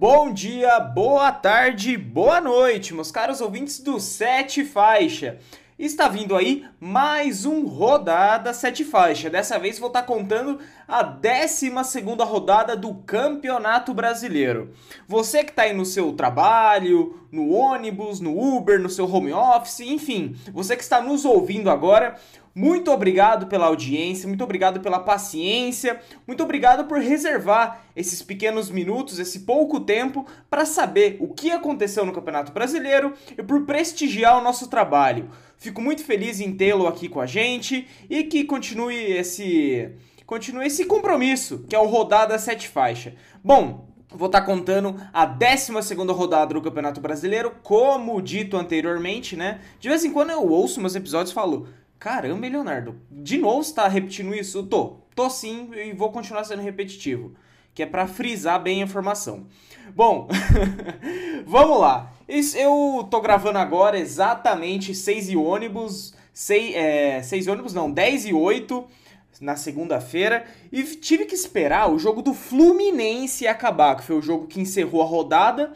Bom dia, boa tarde, boa noite, meus caros ouvintes do Sete Faixa. Está vindo aí mais um Rodada Sete Faixa. Dessa vez vou estar contando a 12 rodada do Campeonato Brasileiro. Você que está aí no seu trabalho, no ônibus, no Uber, no seu home office, enfim, você que está nos ouvindo agora, muito obrigado pela audiência, muito obrigado pela paciência, muito obrigado por reservar esses pequenos minutos, esse pouco tempo, para saber o que aconteceu no Campeonato Brasileiro e por prestigiar o nosso trabalho. Fico muito feliz em tê-lo aqui com a gente e que continue esse, continue esse compromisso, que é o Rodada Sete Faixa. Bom, Vou estar contando a 12 rodada do Campeonato Brasileiro, como dito anteriormente, né? De vez em quando eu ouço meus episódios e falo: Caramba, Leonardo, de novo você tá repetindo isso? Tô, tô sim e vou continuar sendo repetitivo, que é para frisar bem a informação. Bom, vamos lá. Eu tô gravando agora exatamente 6 e ônibus, 6, é, 6 e ônibus não, 10 e 8 na segunda-feira e tive que esperar o jogo do Fluminense acabar, que foi o jogo que encerrou a rodada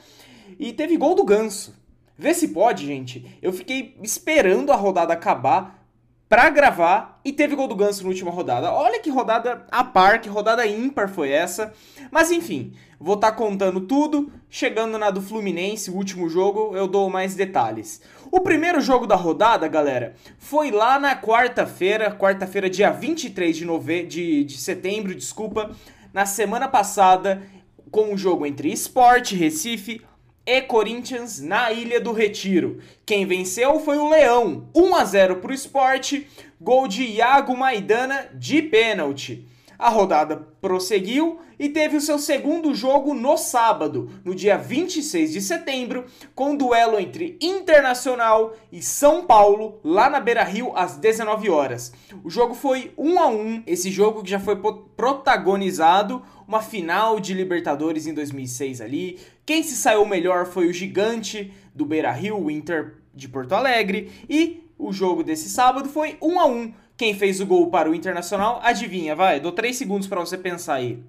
e teve gol do Ganso. Vê se pode, gente. Eu fiquei esperando a rodada acabar para gravar e teve gol do Ganso na última rodada. Olha que rodada a par, que rodada ímpar foi essa. Mas enfim, vou estar tá contando tudo. Chegando na do Fluminense, o último jogo, eu dou mais detalhes. O primeiro jogo da rodada, galera, foi lá na quarta-feira, quarta-feira, dia 23 de, nove... de, de setembro, desculpa, na semana passada, com o um jogo entre Sport Recife, e Corinthians na Ilha do Retiro. Quem venceu foi o Leão, 1 a 0 para o esporte, gol de Iago Maidana de pênalti. A rodada prosseguiu e teve o seu segundo jogo no sábado, no dia 26 de setembro, com um duelo entre Internacional e São Paulo, lá na Beira Rio, às 19 horas. O jogo foi 1 a 1 esse jogo que já foi protagonizado uma final de Libertadores em 2006 ali. Quem se saiu melhor foi o gigante do Beira Rio, o Inter de Porto Alegre. E o jogo desse sábado foi 1 a 1 Quem fez o gol para o Internacional, adivinha, vai, dou 3 segundos para você pensar aí.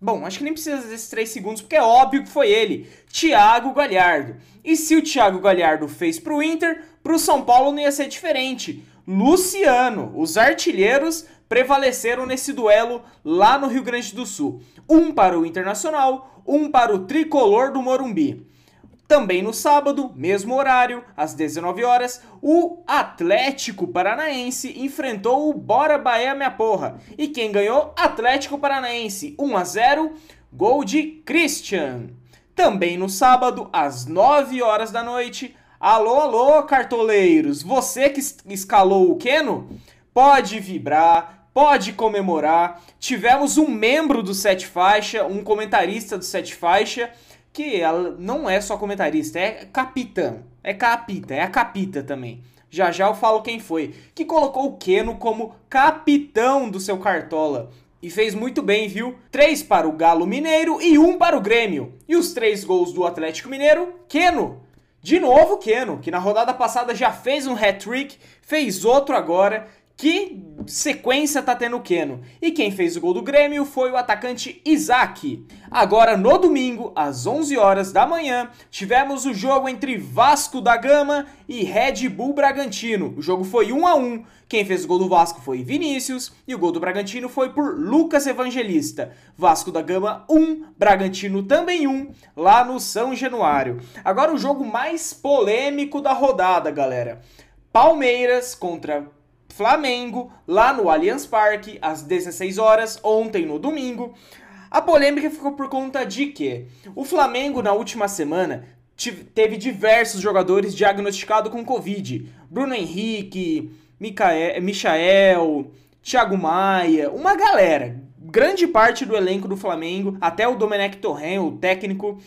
Bom, acho que nem precisa desses 3 segundos, porque é óbvio que foi ele, Thiago Galhardo. E se o Thiago Galhardo fez para o Inter, para o São Paulo não ia ser diferente. Luciano, os artilheiros prevaleceram nesse duelo lá no Rio Grande do Sul. Um para o Internacional, um para o tricolor do Morumbi. Também no sábado, mesmo horário, às 19 horas, o Atlético Paranaense enfrentou o Bora Bahia Minha Porra. E quem ganhou? Atlético Paranaense, 1 a 0, gol de Christian. Também no sábado, às 9 horas da noite, alô, alô, cartoleiros, você que escalou o Keno, pode vibrar, pode comemorar. Tivemos um membro do Sete Faixa, um comentarista do Sete Faixa, que não é só comentarista, é capitã. É capita, é a capita também. Já já eu falo quem foi. Que colocou o Keno como capitão do seu Cartola. E fez muito bem, viu? Três para o Galo Mineiro e um para o Grêmio. E os três gols do Atlético Mineiro, Keno. De novo, Keno, que na rodada passada já fez um hat-trick, fez outro agora que sequência tá tendo o Keno. E quem fez o gol do Grêmio foi o atacante Isaac. Agora, no domingo, às 11 horas da manhã, tivemos o jogo entre Vasco da Gama e Red Bull Bragantino. O jogo foi 1 a 1. Quem fez o gol do Vasco foi Vinícius e o gol do Bragantino foi por Lucas Evangelista. Vasco da Gama 1, Bragantino também 1, lá no São Januário. Agora o jogo mais polêmico da rodada, galera. Palmeiras contra Flamengo, lá no Allianz Parque, às 16 horas, ontem no domingo. A polêmica ficou por conta de que o Flamengo, na última semana, teve diversos jogadores diagnosticados com Covid. Bruno Henrique, Micael, Michael, Thiago Maia, uma galera. Grande parte do elenco do Flamengo, até o Domenech Torren, o técnico,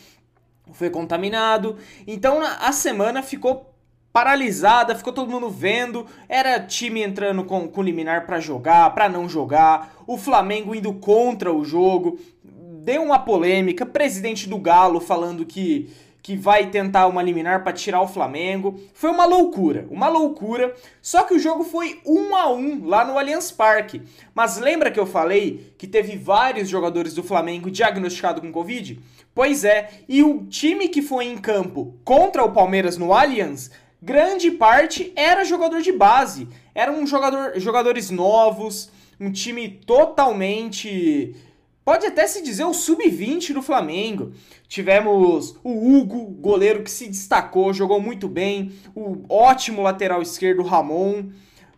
foi contaminado. Então a semana ficou paralisada, ficou todo mundo vendo, era time entrando com, com liminar para jogar, para não jogar, o Flamengo indo contra o jogo, deu uma polêmica, presidente do Galo falando que que vai tentar uma liminar para tirar o Flamengo. Foi uma loucura, uma loucura. Só que o jogo foi um a um lá no Allianz Parque. Mas lembra que eu falei que teve vários jogadores do Flamengo diagnosticados com Covid? Pois é, e o time que foi em campo contra o Palmeiras no Allianz, grande parte era jogador de base. Eram jogador, jogadores novos, um time totalmente pode até se dizer o sub-20 do Flamengo. Tivemos o Hugo, goleiro que se destacou, jogou muito bem, o ótimo lateral esquerdo Ramon.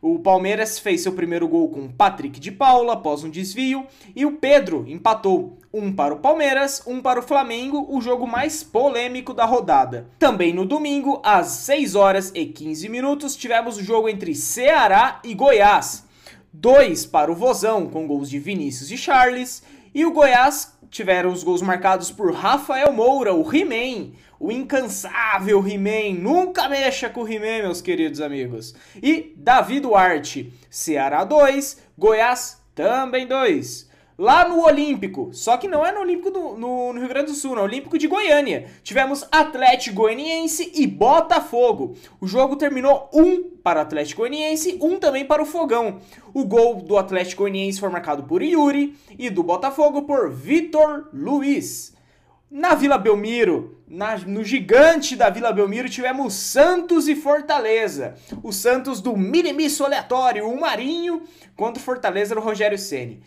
O Palmeiras fez seu primeiro gol com Patrick de Paula após um desvio e o Pedro empatou. Um para o Palmeiras, um para o Flamengo, o jogo mais polêmico da rodada. Também no domingo, às 6 horas e 15 minutos, tivemos o jogo entre Ceará e Goiás. Dois para o Vozão, com gols de Vinícius e Charles, e o Goiás tiveram os gols marcados por Rafael Moura, o He-Man, o incansável He-Man. Nunca mexa com o He-Man, meus queridos amigos. E Davi Duarte, Ceará 2, Goiás também 2 lá no Olímpico, só que não é no Olímpico do, no, no, Rio Grande do Sul, no Olímpico de Goiânia. Tivemos Atlético Goianiense e Botafogo. O jogo terminou um para o Atlético Goianiense, um também para o Fogão. O gol do Atlético Goianiense foi marcado por Yuri e do Botafogo por Vitor Luiz. Na Vila Belmiro, na, no gigante da Vila Belmiro, tivemos Santos e Fortaleza. O Santos do minimiço aleatório, o Marinho, contra o Fortaleza do Rogério Ceni.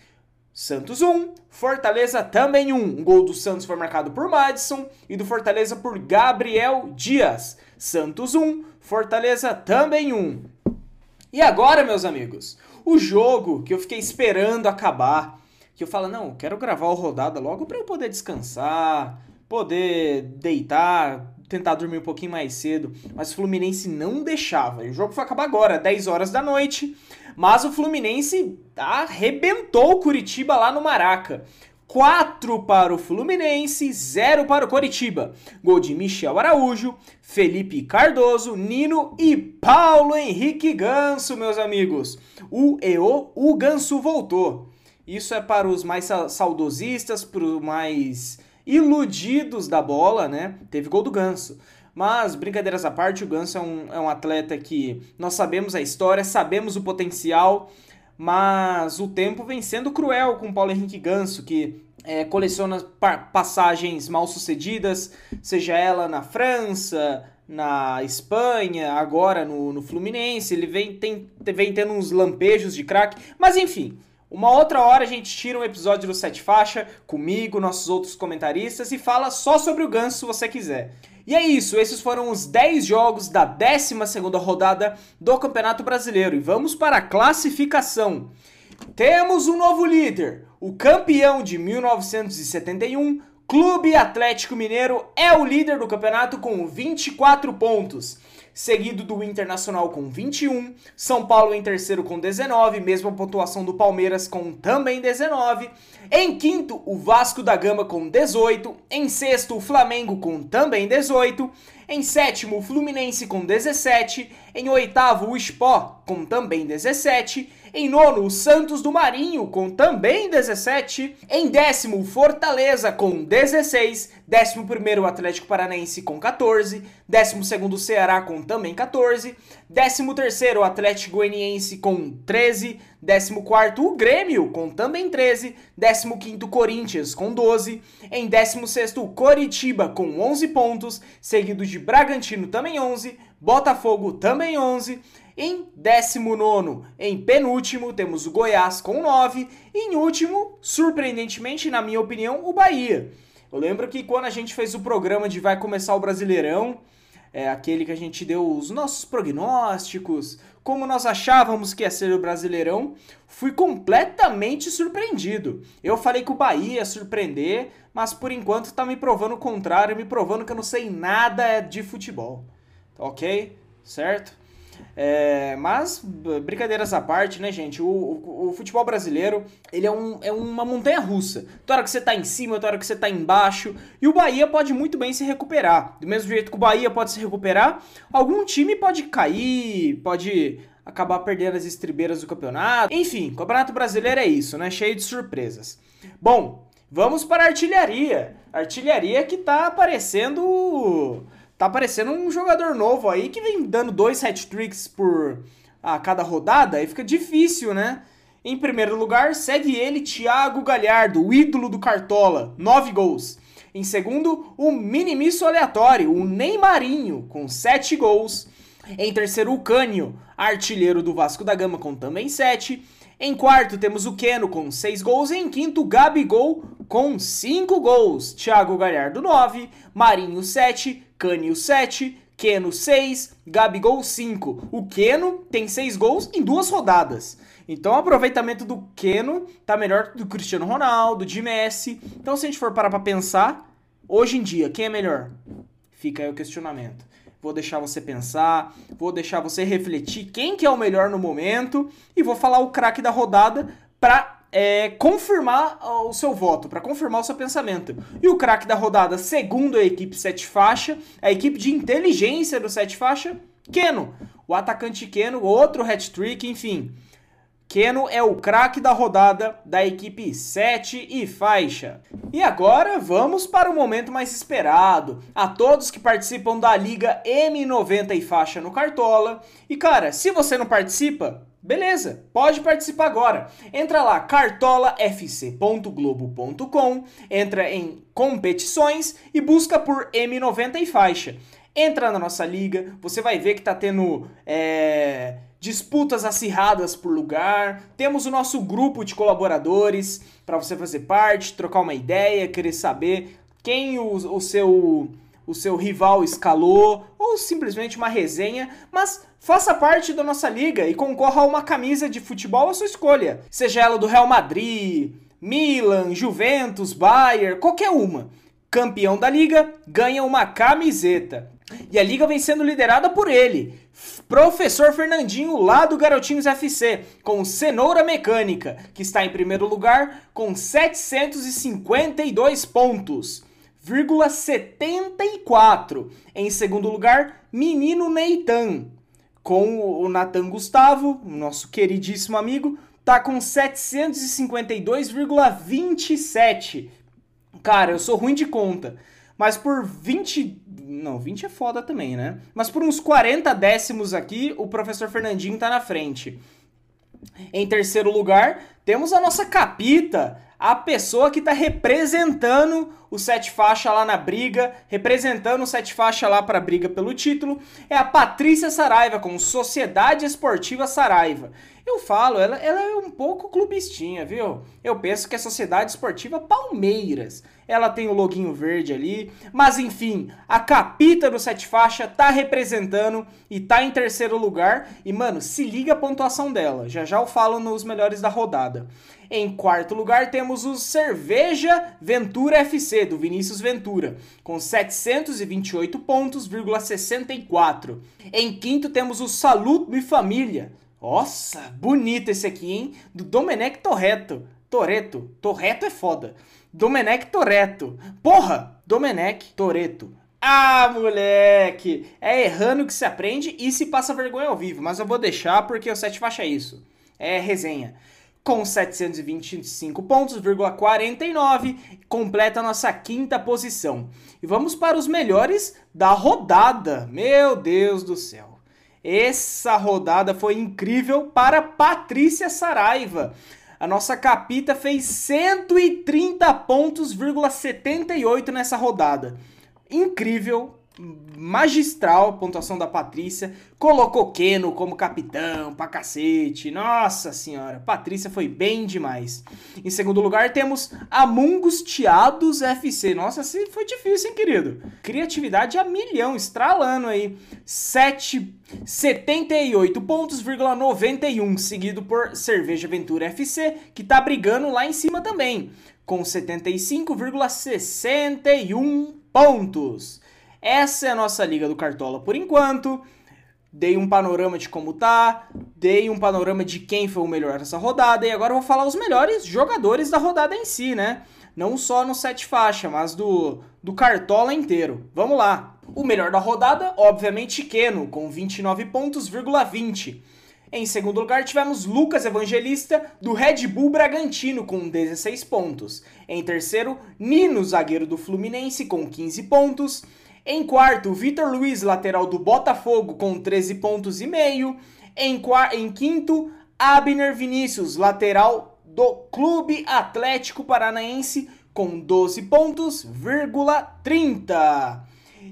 Santos 1, Fortaleza também 1. Um gol do Santos foi marcado por Madison e do Fortaleza por Gabriel Dias. Santos 1, Fortaleza também 1. E agora, meus amigos, o jogo que eu fiquei esperando acabar, que eu falo, não, quero gravar o rodada logo para eu poder descansar, poder deitar, tentar dormir um pouquinho mais cedo, mas o Fluminense não deixava. E o jogo foi acabar agora, 10 horas da noite. Mas o Fluminense arrebentou o Curitiba lá no Maraca. 4 para o Fluminense, 0 para o Coritiba. Gol de Michel Araújo, Felipe Cardoso, Nino e Paulo Henrique Ganso, meus amigos. O EO, o Ganso voltou. Isso é para os mais saudosistas, para os mais iludidos da bola, né? Teve gol do Ganso. Mas, brincadeiras à parte, o Ganso é um, é um atleta que nós sabemos a história, sabemos o potencial, mas o tempo vem sendo cruel com o Paulo Henrique Ganso, que é, coleciona pa passagens mal sucedidas, seja ela na França, na Espanha, agora no, no Fluminense, ele vem, tem, vem tendo uns lampejos de craque, mas enfim, uma outra hora a gente tira um episódio do Sete Faixa comigo, nossos outros comentaristas e fala só sobre o Ganso se você quiser. E é isso, esses foram os 10 jogos da 12 rodada do Campeonato Brasileiro. E vamos para a classificação. Temos um novo líder, o campeão de 1971, Clube Atlético Mineiro, é o líder do campeonato com 24 pontos seguido do Internacional com 21, São Paulo em terceiro com 19, mesma pontuação do Palmeiras com também 19. Em quinto, o Vasco da Gama com 18, em sexto, o Flamengo com também 18, em sétimo, o Fluminense com 17, em oitavo, o Spó com também 17, em nono, o Santos do Marinho, com também 17. Em décimo, Fortaleza, com 16. Décimo primeiro, o Atlético Paranaense, com 14. Décimo segundo, o Ceará, com também 14. Décimo terceiro, o Atlético Goianiense, com 13. Décimo quarto, o Grêmio, com também 13. Décimo quinto, Corinthians, com 12. Em décimo sexto, Coritiba, com 11 pontos. Seguido de Bragantino, também 11. Botafogo, também 11. Em 19, em penúltimo, temos o Goiás com 9. E em último, surpreendentemente, na minha opinião, o Bahia. Eu lembro que quando a gente fez o programa de Vai Começar o Brasileirão, é aquele que a gente deu os nossos prognósticos, como nós achávamos que ia ser o Brasileirão, fui completamente surpreendido. Eu falei que o Bahia ia surpreender, mas por enquanto tá me provando o contrário, me provando que eu não sei nada de futebol. Ok? Certo? É, mas, brincadeiras à parte, né, gente? O, o, o, futebol brasileiro, ele é, um, é uma montanha russa. Toda hora que você tá em cima, toda hora que você tá embaixo. E o Bahia pode muito bem se recuperar. Do mesmo jeito que o Bahia pode se recuperar, algum time pode cair, pode acabar perdendo as estribeiras do campeonato. Enfim, o Campeonato Brasileiro é isso, né? Cheio de surpresas. Bom, Vamos para a artilharia. Artilharia que tá aparecendo. Tá aparecendo um jogador novo aí que vem dando dois hat-tricks por a cada rodada, aí fica difícil, né? Em primeiro lugar, segue ele Thiago Galhardo, o ídolo do Cartola, 9 gols. Em segundo, o minimiço aleatório, o Neymarinho, com 7 gols. Em terceiro, o Cânio, artilheiro do Vasco da Gama, com também 7. Em quarto, temos o Keno com 6 gols. E em quinto, o Gabigol com 5 gols. Thiago Galhardo, 9. Marinho, 7. Cânio, 7. Keno 6, Gabigol 5. O Keno tem 6 gols em duas rodadas. Então o aproveitamento do Keno tá melhor do Cristiano Ronaldo, de Messi. Então se a gente for parar para pensar, hoje em dia, quem é melhor? Fica aí o questionamento. Vou deixar você pensar, vou deixar você refletir quem que é o melhor no momento e vou falar o craque da rodada para é, confirmar o seu voto, para confirmar o seu pensamento. E o craque da rodada, segundo a equipe Sete Faixa, a equipe de inteligência do Sete Faixa, Keno. O atacante Keno, outro hat-trick, enfim. Keno é o craque da rodada da equipe 7 e faixa. E agora vamos para o momento mais esperado. A todos que participam da Liga M90 e faixa no Cartola. E cara, se você não participa, Beleza, pode participar agora. Entra lá cartolafc.globo.com, entra em competições e busca por M90 e faixa. Entra na nossa liga, você vai ver que tá tendo é, disputas acirradas por lugar. Temos o nosso grupo de colaboradores para você fazer parte, trocar uma ideia, querer saber quem o, o seu o seu rival escalou ou simplesmente uma resenha, mas faça parte da nossa liga e concorra a uma camisa de futebol à sua escolha, seja ela do Real Madrid, Milan, Juventus, Bayern, qualquer uma. Campeão da liga ganha uma camiseta. E a liga vem sendo liderada por ele, Professor Fernandinho, lá do Garotinhos FC, com Cenoura Mecânica, que está em primeiro lugar com 752 pontos. 74. Em segundo lugar, Menino Neitan, com o Natan Gustavo, nosso queridíssimo amigo, tá com 752,27. Cara, eu sou ruim de conta, mas por 20, não, 20 é foda também, né? Mas por uns 40 décimos aqui, o professor Fernandinho tá na frente. Em terceiro lugar, temos a nossa capita, a pessoa que está representando o Sete Faixa lá na briga, representando o Sete Faixa lá para a briga pelo título, é a Patrícia Saraiva, com Sociedade Esportiva Saraiva. Eu falo, ela, ela é um pouco clubistinha, viu? Eu penso que é Sociedade Esportiva Palmeiras. Ela tem o loginho verde ali, mas enfim, a capita do Sete Faixa tá representando e tá em terceiro lugar. E mano, se liga a pontuação dela, já já eu falo nos melhores da rodada. Em quarto lugar temos o Cerveja Ventura FC, do Vinícius Ventura, com 728 pontos, 64. Em quinto temos o Saluto e Família. Nossa, bonito esse aqui, hein? Do Domenech Torreto. Toreto. Torreto é foda. Domenech Toreto. Porra! Domenech Toreto. Ah, moleque! É errando que se aprende e se passa vergonha ao vivo, mas eu vou deixar porque o 7 faixa é isso. É resenha com 725 pontos, 49, completa a nossa quinta posição. E vamos para os melhores da rodada. Meu Deus do céu. Essa rodada foi incrível para Patrícia Saraiva. A nossa capita fez 130 pontos, 78 nessa rodada. Incrível, magistral pontuação da Patrícia. Colocou Keno como capitão, pra cacete. Nossa senhora, Patrícia foi bem demais. Em segundo lugar, temos Amungustiados FC. Nossa, assim foi difícil, hein, querido? Criatividade a milhão, estralando aí. 7, 78 pontos, 91, seguido por Cerveja Ventura FC, que tá brigando lá em cima também, com 75,61 pontos. Essa é a nossa liga do Cartola por enquanto. Dei um panorama de como tá, dei um panorama de quem foi o melhor nessa rodada e agora vou falar os melhores jogadores da rodada em si, né? Não só no sete faixa, mas do, do Cartola inteiro. Vamos lá. O melhor da rodada, obviamente, Keno, com 29 pontos, 20. Em segundo lugar, tivemos Lucas Evangelista, do Red Bull Bragantino, com 16 pontos. Em terceiro, Nino, zagueiro do Fluminense, com 15 pontos. Em quarto, Vitor Luiz, lateral do Botafogo, com 13 pontos e meio. Em, em quinto, Abner Vinícius, lateral do Clube Atlético Paranaense, com 12 pontos, vírgula 30.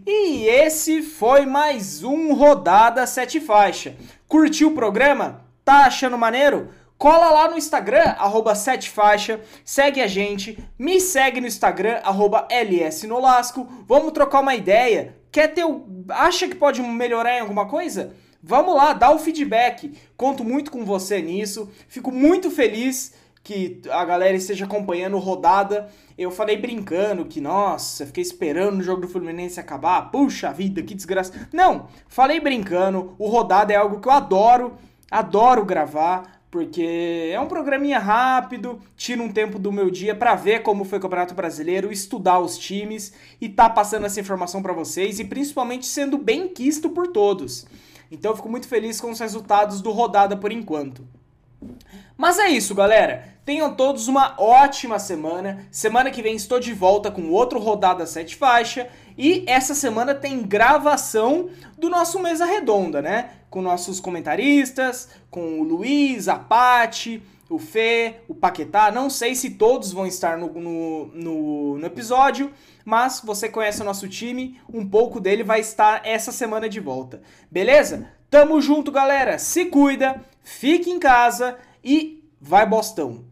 E esse foi mais um Rodada Sete Faixa. Curtiu o programa? Tá achando maneiro? Cola lá no Instagram, arroba setefaixa, segue a gente, me segue no Instagram, arroba lsnolasco, vamos trocar uma ideia. Quer ter o... Acha que pode melhorar em alguma coisa? Vamos lá, dá o feedback. Conto muito com você nisso. Fico muito feliz que a galera esteja acompanhando rodada. Eu falei brincando que, nossa, fiquei esperando o jogo do Fluminense acabar. Puxa vida, que desgraça. Não, falei brincando. O rodada é algo que eu adoro, adoro gravar. Porque é um programinha rápido, tira um tempo do meu dia para ver como foi o Campeonato Brasileiro, estudar os times e tá passando essa informação para vocês e principalmente sendo bem quisto por todos. Então eu fico muito feliz com os resultados do rodada por enquanto. Mas é isso, galera. Tenham todos uma ótima semana. Semana que vem estou de volta com outro Rodada 7 Faixa. E essa semana tem gravação do nosso Mesa Redonda, né? Com nossos comentaristas, com o Luiz, a Pati, o Fê, o Paquetá. Não sei se todos vão estar no, no, no, no episódio, mas você conhece o nosso time, um pouco dele vai estar essa semana de volta. Beleza? Tamo junto, galera. Se cuida, fique em casa e vai Bostão.